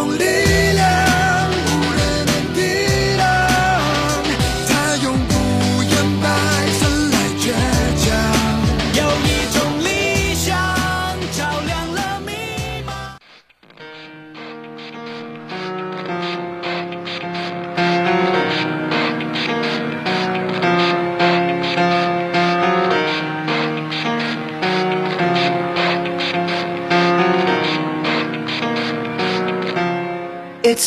有一种力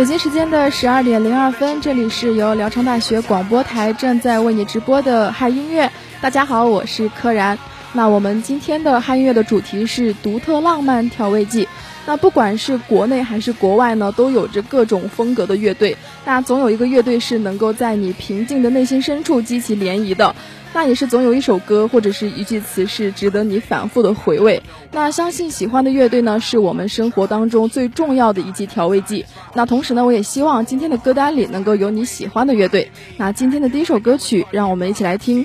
北京时间的十二点零二分，这里是由聊城大学广播台正在为你直播的嗨音乐。大家好，我是柯然。那我们今天的嗨乐的主题是独特浪漫调味剂。那不管是国内还是国外呢，都有着各种风格的乐队。那总有一个乐队是能够在你平静的内心深处激起涟漪的。那也是总有一首歌或者是一句词是值得你反复的回味。那相信喜欢的乐队呢，是我们生活当中最重要的一剂调味剂。那同时呢，我也希望今天的歌单里能够有你喜欢的乐队。那今天的第一首歌曲，让我们一起来听。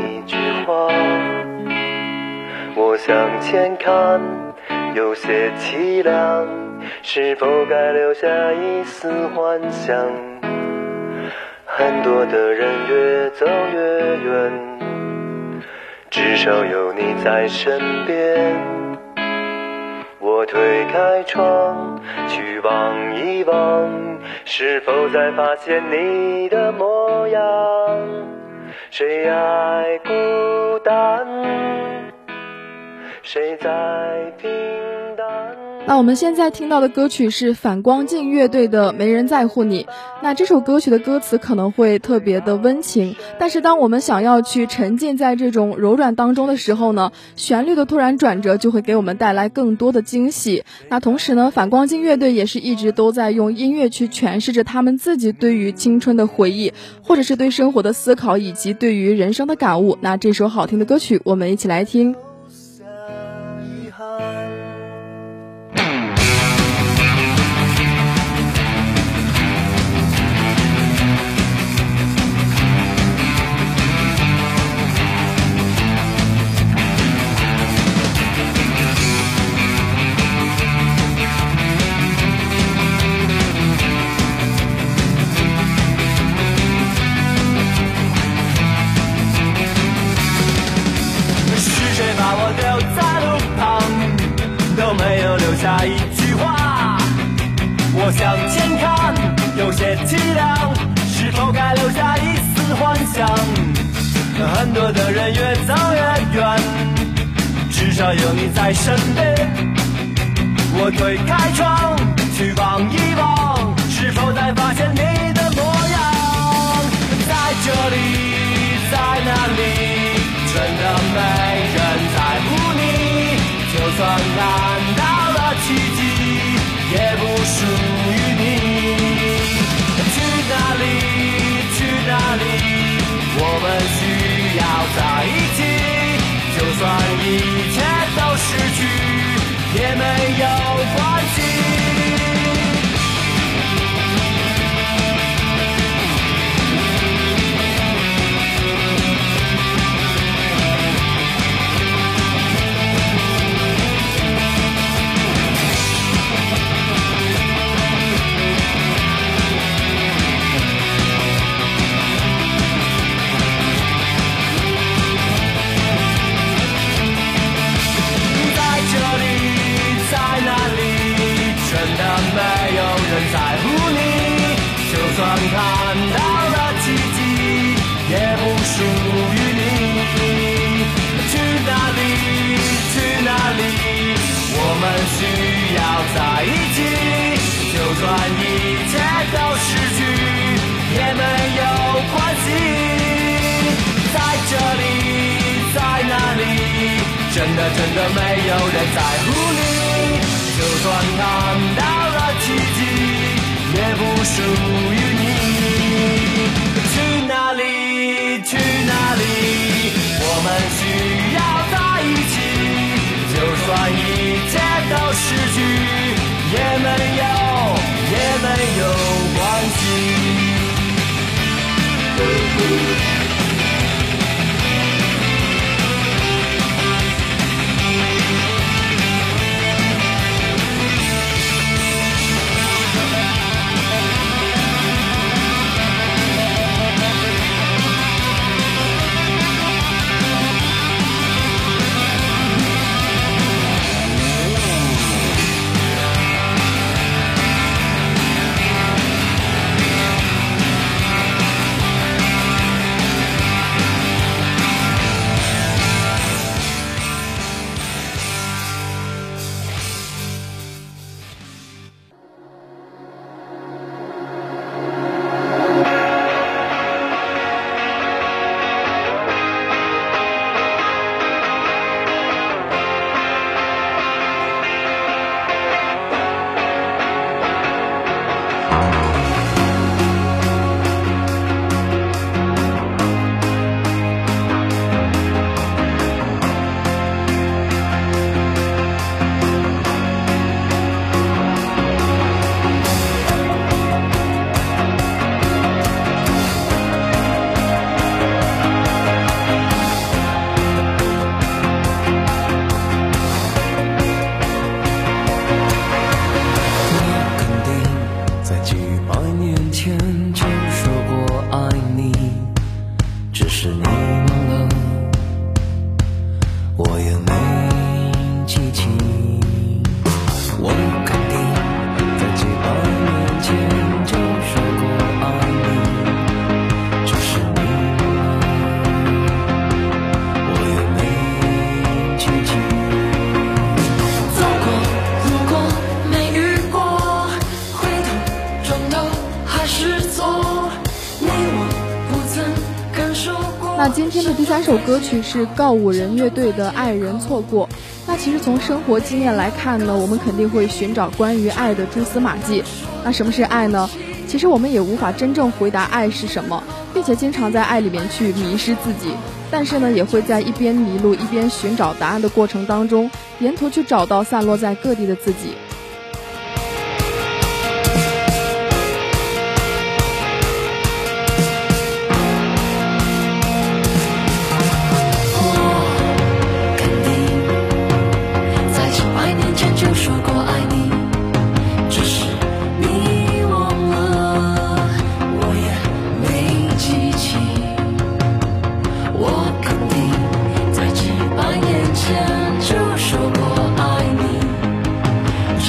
一句话。我向前看，有些凄凉，是否该留下一丝幻想？很多的人越走越远，至少有你在身边。我我推开窗，去望一望，是否再发现你的模样？谁爱孤单？谁在平？那我们现在听到的歌曲是反光镜乐队的《没人在乎你》。那这首歌曲的歌词可能会特别的温情，但是当我们想要去沉浸在这种柔软当中的时候呢，旋律的突然转折就会给我们带来更多的惊喜。那同时呢，反光镜乐队也是一直都在用音乐去诠释着他们自己对于青春的回忆，或者是对生活的思考，以及对于人生的感悟。那这首好听的歌曲，我们一起来听。看到了奇迹，也不属于你。去哪里？去哪里？我们需要在一起。就算一切都失去，也没有关系。在这里，在哪里？真的真的没有人在乎你，就算看到了奇迹，也不属于你。我们需要在一起，就算一切都失去，也没有，也没有关系。那今天的第三首歌曲是告五人乐队的《爱人错过》。那其实从生活经验来看呢，我们肯定会寻找关于爱的蛛丝马迹。那什么是爱呢？其实我们也无法真正回答爱是什么，并且经常在爱里面去迷失自己。但是呢，也会在一边迷路一边寻找答案的过程当中，沿途去找到散落在各地的自己。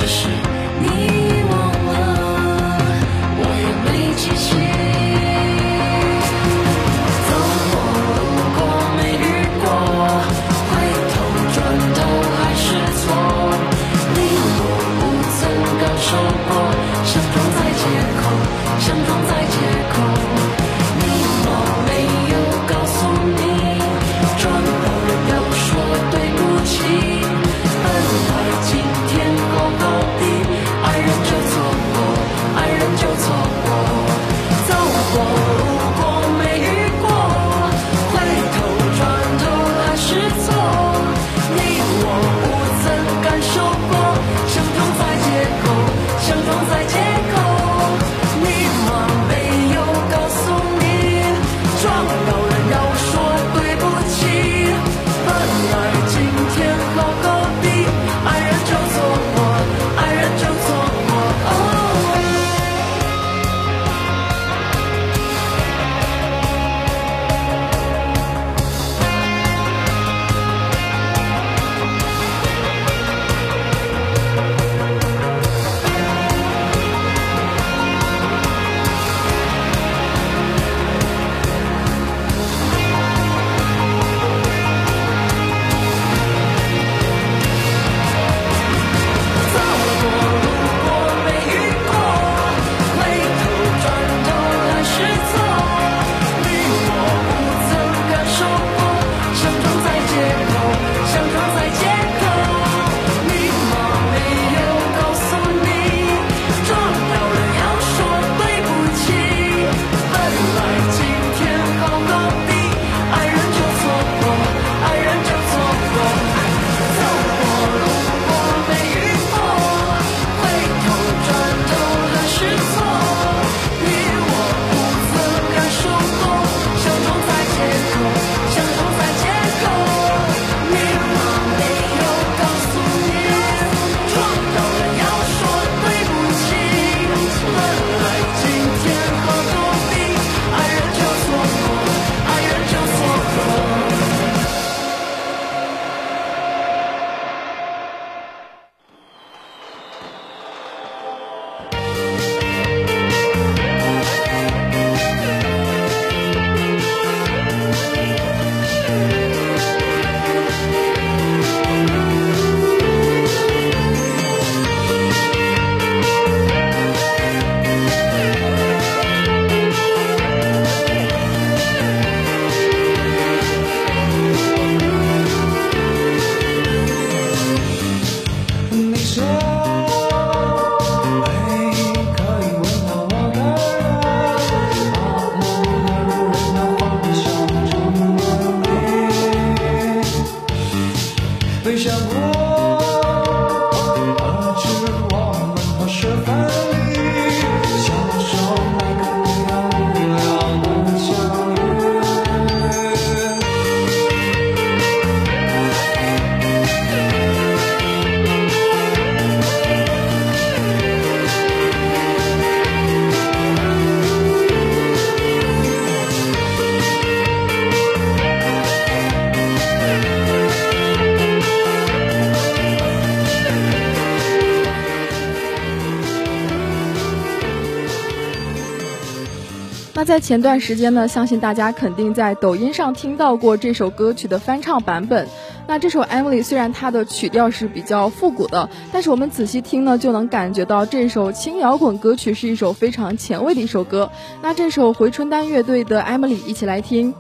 只是。那在前段时间呢，相信大家肯定在抖音上听到过这首歌曲的翻唱版本。那这首《Emily》虽然它的曲调是比较复古的，但是我们仔细听呢，就能感觉到这首轻摇滚歌曲是一首非常前卫的一首歌。那这首回春丹乐队的《Emily》，一起来听。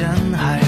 人海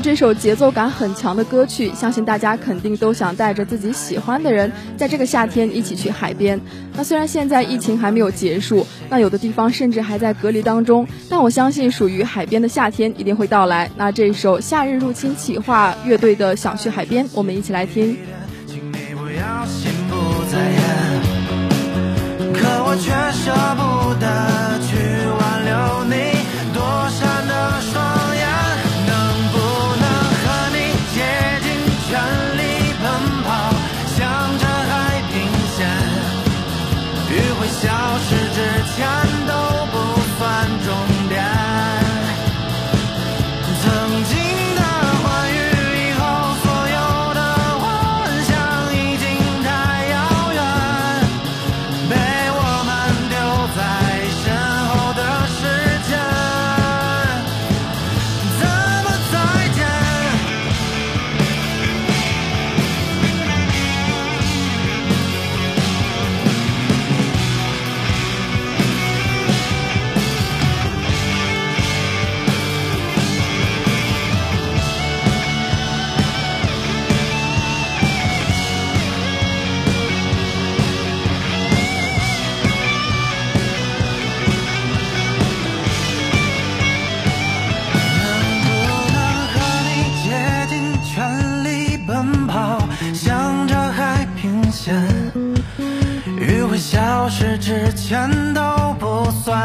这首节奏感很强的歌曲，相信大家肯定都想带着自己喜欢的人，在这个夏天一起去海边。那虽然现在疫情还没有结束，那有的地方甚至还在隔离当中，但我相信属于海边的夏天一定会到来。那这首《夏日入侵企划》乐队的《想去海边》，我们一起来听。可我却舍不得去挽留你，多全力奔跑，向着海平线，余晖消失之前都。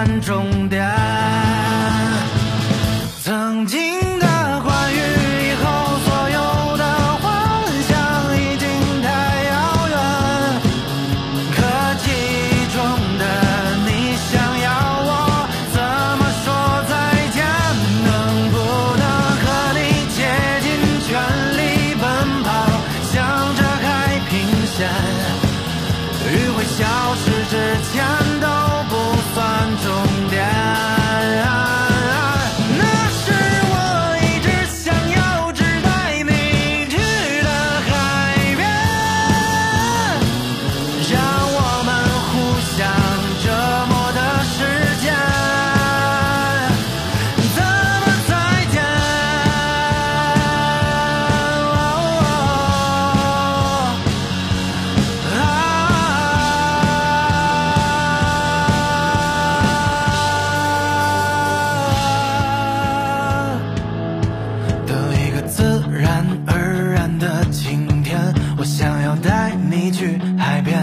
观众。去海边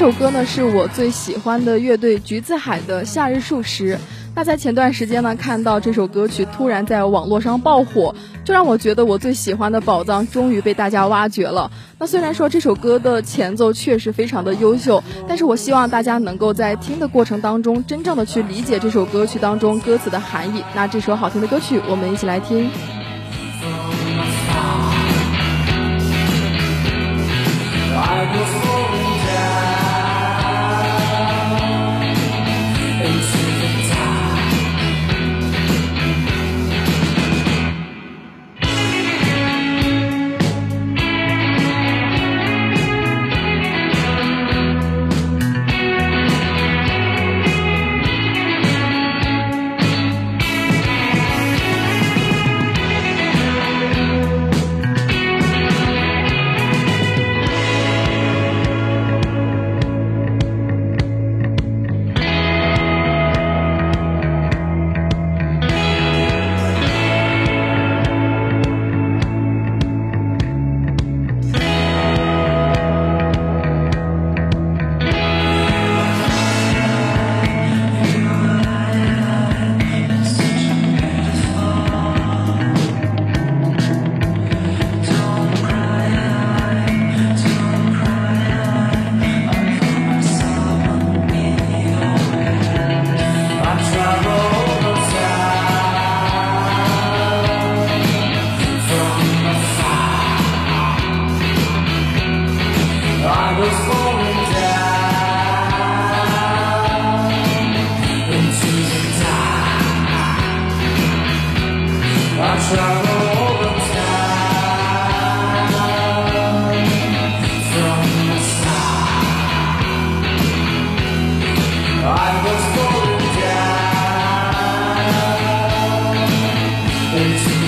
这首歌呢，是我最喜欢的乐队橘子海的《夏日树时》。那在前段时间呢，看到这首歌曲突然在网络上爆火，就让我觉得我最喜欢的宝藏终于被大家挖掘了。那虽然说这首歌的前奏确实非常的优秀，但是我希望大家能够在听的过程当中，真正的去理解这首歌曲当中歌词的含义。那这首好听的歌曲，我们一起来听。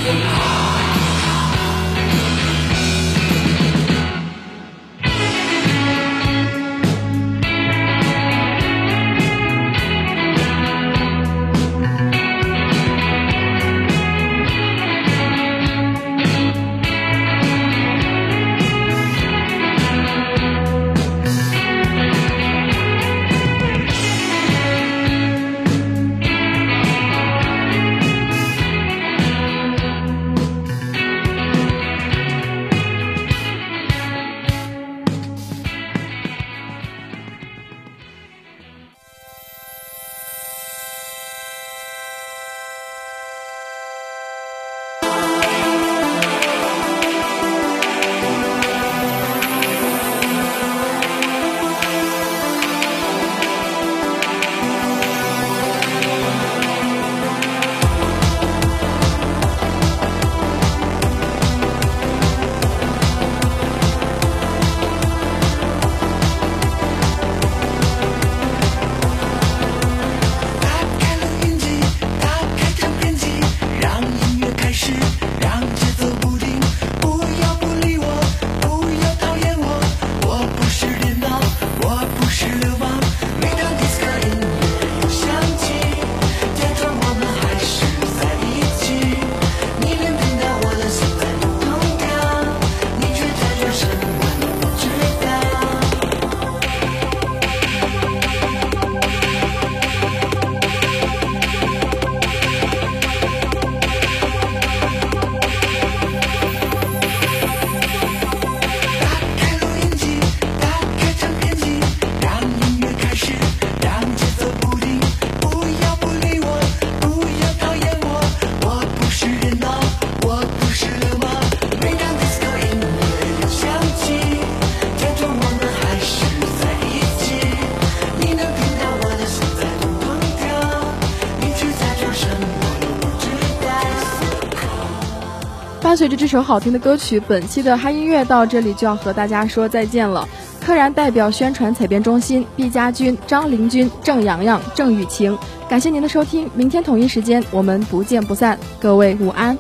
你好。伴随着这首好听的歌曲，本期的嗨音乐到这里就要和大家说再见了。柯然代表宣传采编中心毕家军、张林军、郑洋洋、郑雨晴，感谢您的收听，明天同一时间我们不见不散，各位午安。